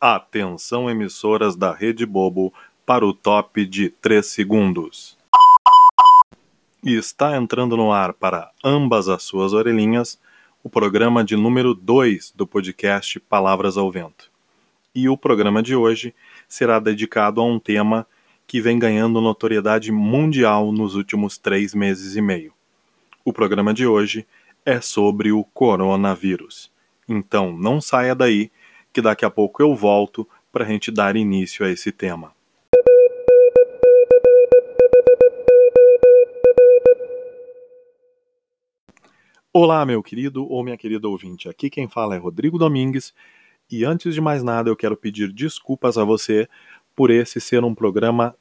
Atenção, emissoras da Rede Bobo, para o top de 3 segundos. E está entrando no ar para ambas as suas orelhinhas o programa de número 2 do podcast Palavras ao Vento. E o programa de hoje será dedicado a um tema que vem ganhando notoriedade mundial nos últimos três meses e meio. O programa de hoje é sobre o coronavírus. Então não saia daí que daqui a pouco eu volto para a gente dar início a esse tema. Olá, meu querido ou minha querida ouvinte. Aqui quem fala é Rodrigo Domingues e antes de mais nada eu quero pedir desculpas a você por esse ser um programa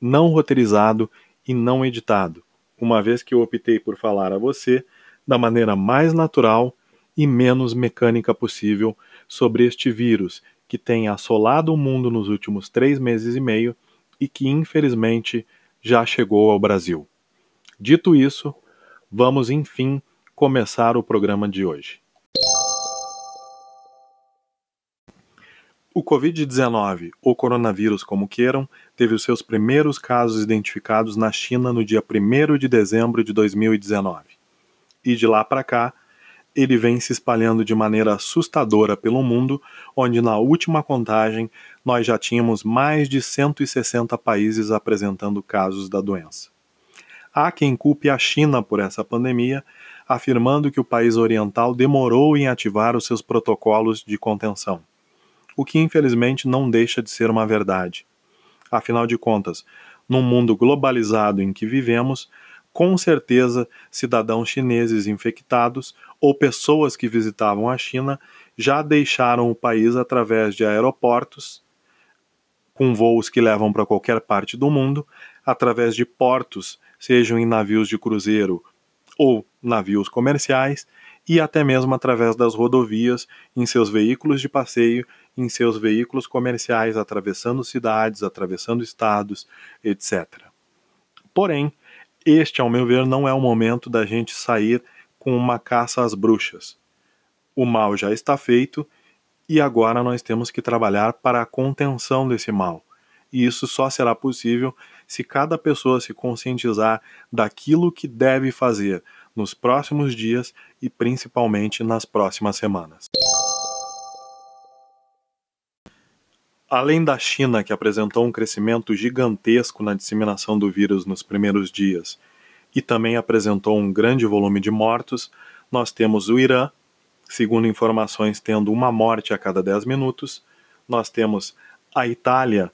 não roteirizado e não editado, uma vez que eu optei por falar a você da maneira mais natural e menos mecânica possível sobre este vírus que tem assolado o mundo nos últimos três meses e meio e que infelizmente já chegou ao Brasil. Dito isso, vamos enfim começar o programa de hoje. O Covid-19, ou coronavírus como queiram, teve os seus primeiros casos identificados na China no dia 1 de dezembro de 2019. E de lá para cá, ele vem se espalhando de maneira assustadora pelo mundo, onde na última contagem nós já tínhamos mais de 160 países apresentando casos da doença. Há quem culpe a China por essa pandemia, afirmando que o país oriental demorou em ativar os seus protocolos de contenção, o que infelizmente não deixa de ser uma verdade. Afinal de contas, num mundo globalizado em que vivemos, com certeza cidadãos chineses infectados ou pessoas que visitavam a China já deixaram o país através de aeroportos, com voos que levam para qualquer parte do mundo, através de portos, sejam em navios de cruzeiro ou navios comerciais, e até mesmo através das rodovias, em seus veículos de passeio, em seus veículos comerciais, atravessando cidades, atravessando estados, etc. Porém, este, ao meu ver, não é o momento da gente sair com uma caça às bruxas. O mal já está feito e agora nós temos que trabalhar para a contenção desse mal. E isso só será possível se cada pessoa se conscientizar daquilo que deve fazer nos próximos dias e principalmente nas próximas semanas. Além da China, que apresentou um crescimento gigantesco na disseminação do vírus nos primeiros dias e também apresentou um grande volume de mortos, nós temos o Irã, segundo informações, tendo uma morte a cada 10 minutos. Nós temos a Itália,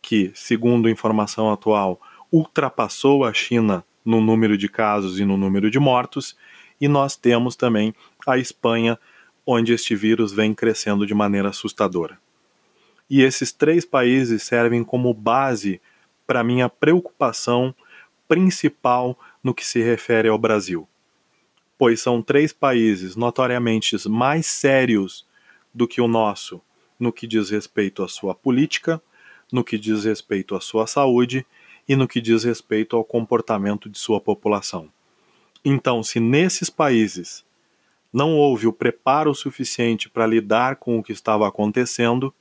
que, segundo informação atual, ultrapassou a China no número de casos e no número de mortos. E nós temos também a Espanha, onde este vírus vem crescendo de maneira assustadora. E esses três países servem como base para minha preocupação principal no que se refere ao Brasil, pois são três países notoriamente mais sérios do que o nosso no que diz respeito à sua política, no que diz respeito à sua saúde e no que diz respeito ao comportamento de sua população. Então, se nesses países não houve o preparo suficiente para lidar com o que estava acontecendo,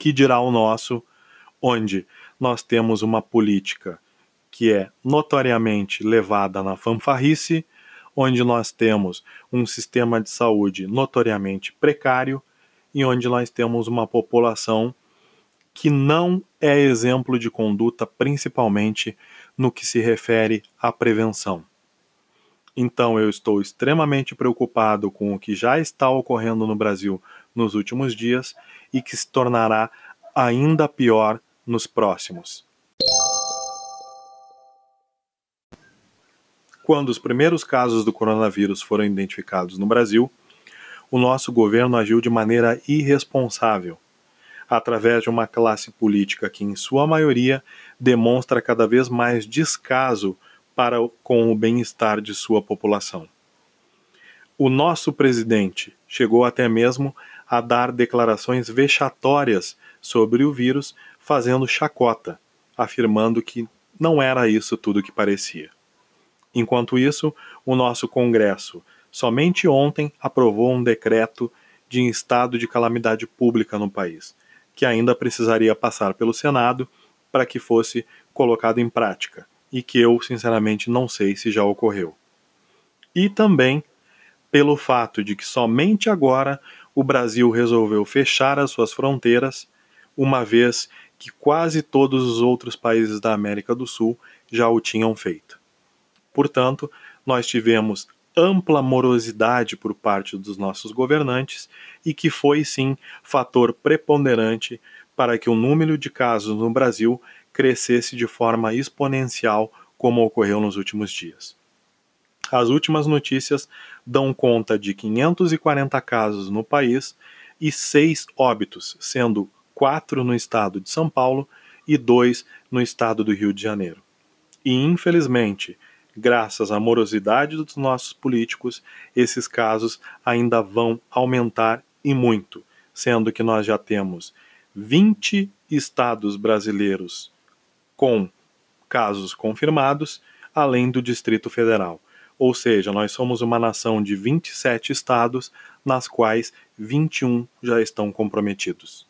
que dirá o nosso, onde nós temos uma política que é notoriamente levada na fanfarrice, onde nós temos um sistema de saúde notoriamente precário e onde nós temos uma população que não é exemplo de conduta, principalmente no que se refere à prevenção. Então, eu estou extremamente preocupado com o que já está ocorrendo no Brasil nos últimos dias e que se tornará ainda pior nos próximos. Quando os primeiros casos do coronavírus foram identificados no Brasil, o nosso governo agiu de maneira irresponsável, através de uma classe política que, em sua maioria, demonstra cada vez mais descaso para com o bem-estar de sua população. O nosso presidente chegou até mesmo a dar declarações vexatórias sobre o vírus, fazendo chacota, afirmando que não era isso tudo que parecia. Enquanto isso, o nosso Congresso somente ontem aprovou um decreto de estado de calamidade pública no país, que ainda precisaria passar pelo Senado para que fosse colocado em prática, e que eu, sinceramente, não sei se já ocorreu. E também pelo fato de que somente agora o Brasil resolveu fechar as suas fronteiras, uma vez que quase todos os outros países da América do Sul já o tinham feito. Portanto, nós tivemos ampla morosidade por parte dos nossos governantes e que foi sim fator preponderante para que o número de casos no Brasil crescesse de forma exponencial, como ocorreu nos últimos dias. As últimas notícias dão conta de 540 casos no país e seis óbitos, sendo quatro no estado de São Paulo e dois no estado do Rio de Janeiro. E infelizmente, graças à morosidade dos nossos políticos, esses casos ainda vão aumentar e muito, sendo que nós já temos 20 estados brasileiros com casos confirmados, além do Distrito Federal. Ou seja, nós somos uma nação de 27 estados, nas quais 21 já estão comprometidos.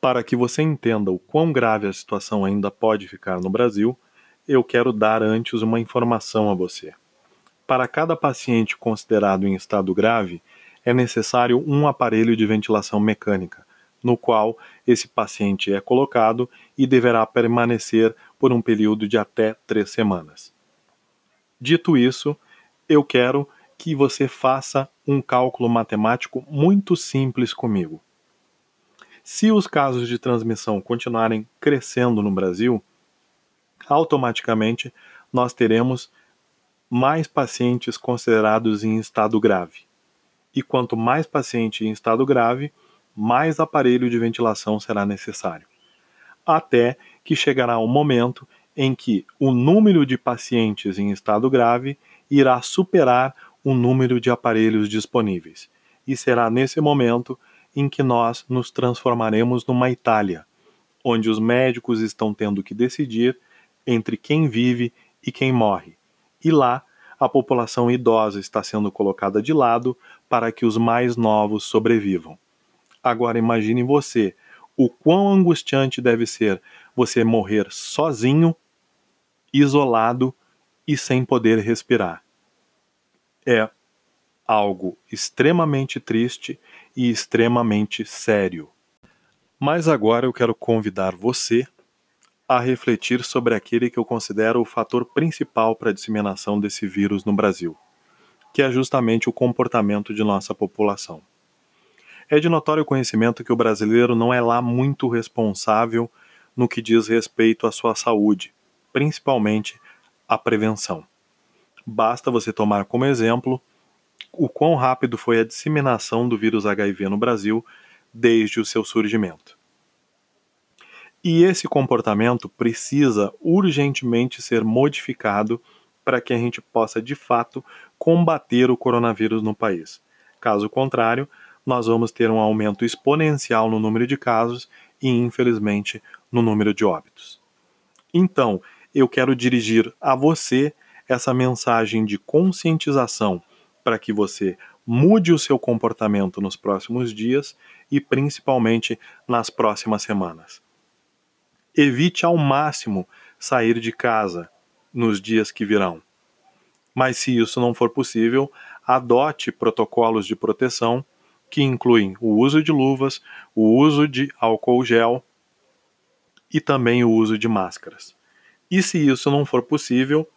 Para que você entenda o quão grave a situação ainda pode ficar no Brasil, eu quero dar antes uma informação a você. Para cada paciente considerado em estado grave, é necessário um aparelho de ventilação mecânica, no qual esse paciente é colocado e deverá permanecer por um período de até três semanas. Dito isso, eu quero que você faça um cálculo matemático muito simples comigo. Se os casos de transmissão continuarem crescendo no Brasil, automaticamente nós teremos mais pacientes considerados em estado grave. E quanto mais paciente em estado grave, mais aparelho de ventilação será necessário. Até que chegará um momento em que o número de pacientes em estado grave irá superar o número de aparelhos disponíveis. E será nesse momento em que nós nos transformaremos numa Itália, onde os médicos estão tendo que decidir entre quem vive e quem morre. E lá, a população idosa está sendo colocada de lado para que os mais novos sobrevivam. Agora imagine você, o quão angustiante deve ser você morrer sozinho, isolado e sem poder respirar. É algo extremamente triste e extremamente sério. Mas agora eu quero convidar você a refletir sobre aquele que eu considero o fator principal para a disseminação desse vírus no Brasil, que é justamente o comportamento de nossa população. É de notório conhecimento que o brasileiro não é lá muito responsável no que diz respeito à sua saúde, principalmente a prevenção. Basta você tomar como exemplo o quão rápido foi a disseminação do vírus HIV no Brasil desde o seu surgimento. E esse comportamento precisa urgentemente ser modificado para que a gente possa de fato combater o coronavírus no país. Caso contrário, nós vamos ter um aumento exponencial no número de casos e, infelizmente, no número de óbitos. Então, eu quero dirigir a você essa mensagem de conscientização para que você mude o seu comportamento nos próximos dias e principalmente nas próximas semanas. Evite ao máximo sair de casa nos dias que virão. Mas se isso não for possível, adote protocolos de proteção que incluem o uso de luvas, o uso de álcool gel e também o uso de máscaras. E se isso não for possível,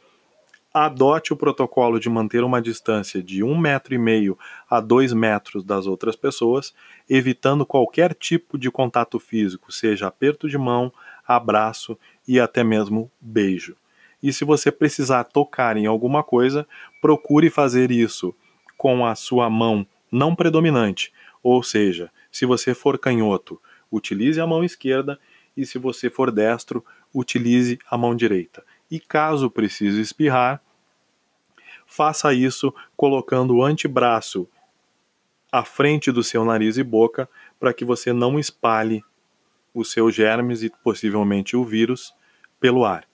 adote o protocolo de manter uma distância de um metro e meio a dois metros das outras pessoas, evitando qualquer tipo de contato físico, seja aperto de mão, abraço e até mesmo beijo. E se você precisar tocar em alguma coisa, procure fazer isso com a sua mão não predominante, ou seja, se você for canhoto, utilize a mão esquerda e se você for destro, utilize a mão direita. E caso precise espirrar, faça isso colocando o antebraço à frente do seu nariz e boca para que você não espalhe os seus germes e possivelmente o vírus pelo ar.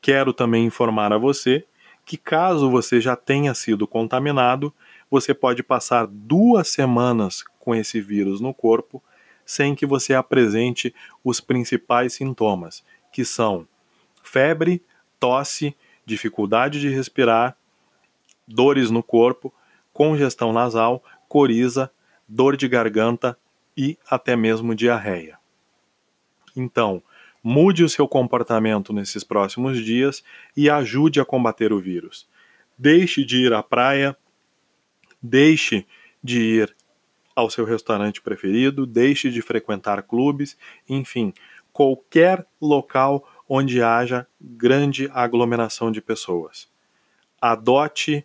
Quero também informar a você que caso você já tenha sido contaminado, você pode passar duas semanas com esse vírus no corpo sem que você apresente os principais sintomas, que são febre, tosse, dificuldade de respirar, dores no corpo, congestão nasal, coriza, dor de garganta e até mesmo diarreia. Então, mude o seu comportamento nesses próximos dias e ajude a combater o vírus. Deixe de ir à praia, deixe de ir ao seu restaurante preferido, deixe de frequentar clubes, enfim, qualquer local onde haja grande aglomeração de pessoas. Adote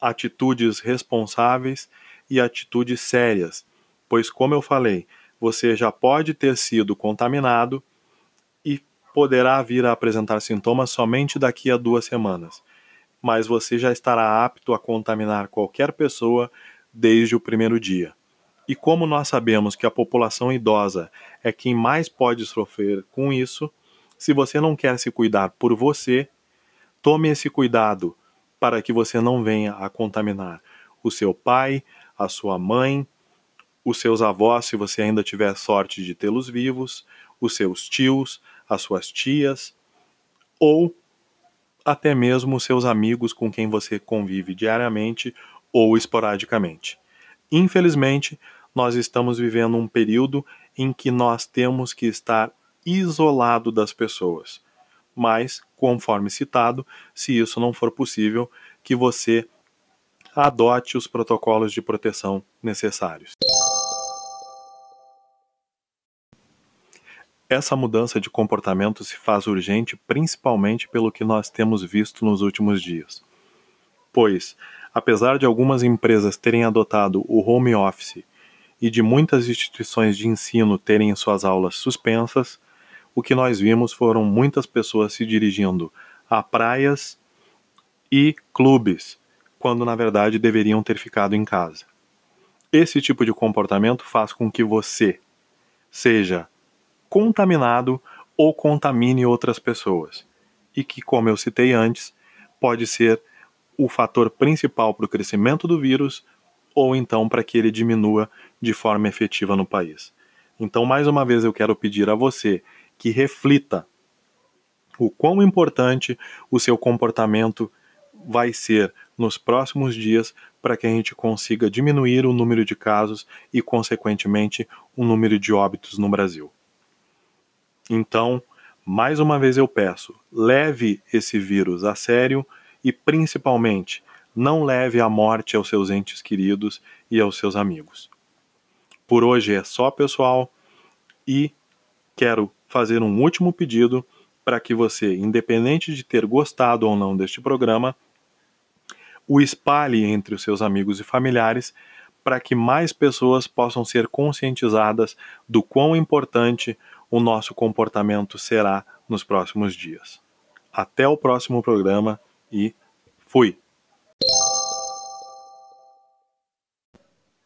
atitudes responsáveis e atitudes sérias, pois, como eu falei, você já pode ter sido contaminado e poderá vir a apresentar sintomas somente daqui a duas semanas. Mas você já estará apto a contaminar qualquer pessoa desde o primeiro dia. E como nós sabemos que a população idosa é quem mais pode sofrer com isso, se você não quer se cuidar por você, tome esse cuidado para que você não venha a contaminar o seu pai, a sua mãe, os seus avós, se você ainda tiver sorte de tê-los vivos, os seus tios, as suas tias, ou até mesmo seus amigos com quem você convive diariamente ou esporadicamente. Infelizmente, nós estamos vivendo um período em que nós temos que estar isolado das pessoas. Mas, conforme citado, se isso não for possível, que você adote os protocolos de proteção necessários. Essa mudança de comportamento se faz urgente principalmente pelo que nós temos visto nos últimos dias. Pois, apesar de algumas empresas terem adotado o home office e de muitas instituições de ensino terem suas aulas suspensas, o que nós vimos foram muitas pessoas se dirigindo a praias e clubes, quando na verdade deveriam ter ficado em casa. Esse tipo de comportamento faz com que você seja contaminado ou contamine outras pessoas, e que, como eu citei antes, pode ser o fator principal para o crescimento do vírus ou então para que ele diminua de forma efetiva no país. Então, mais uma vez, eu quero pedir a você que reflita o quão importante o seu comportamento vai ser nos próximos dias para que a gente consiga diminuir o número de casos e, consequentemente, o número de óbitos no Brasil. Então, mais uma vez eu peço, leve esse vírus a sério e, principalmente, não leve a morte aos seus entes queridos e aos seus amigos. Por hoje é só, pessoal, e quero fazer um último pedido para que você, independente de ter gostado ou não deste programa, o espalhe entre os seus amigos e familiares para que mais pessoas possam ser conscientizadas do quão importante o nosso comportamento será nos próximos dias. Até o próximo programa e fui!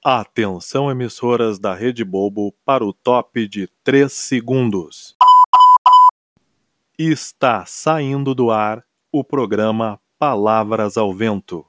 Atenção, emissoras da Rede Bobo, para o top de 3 segundos. Está saindo do ar o programa Palavras ao Vento.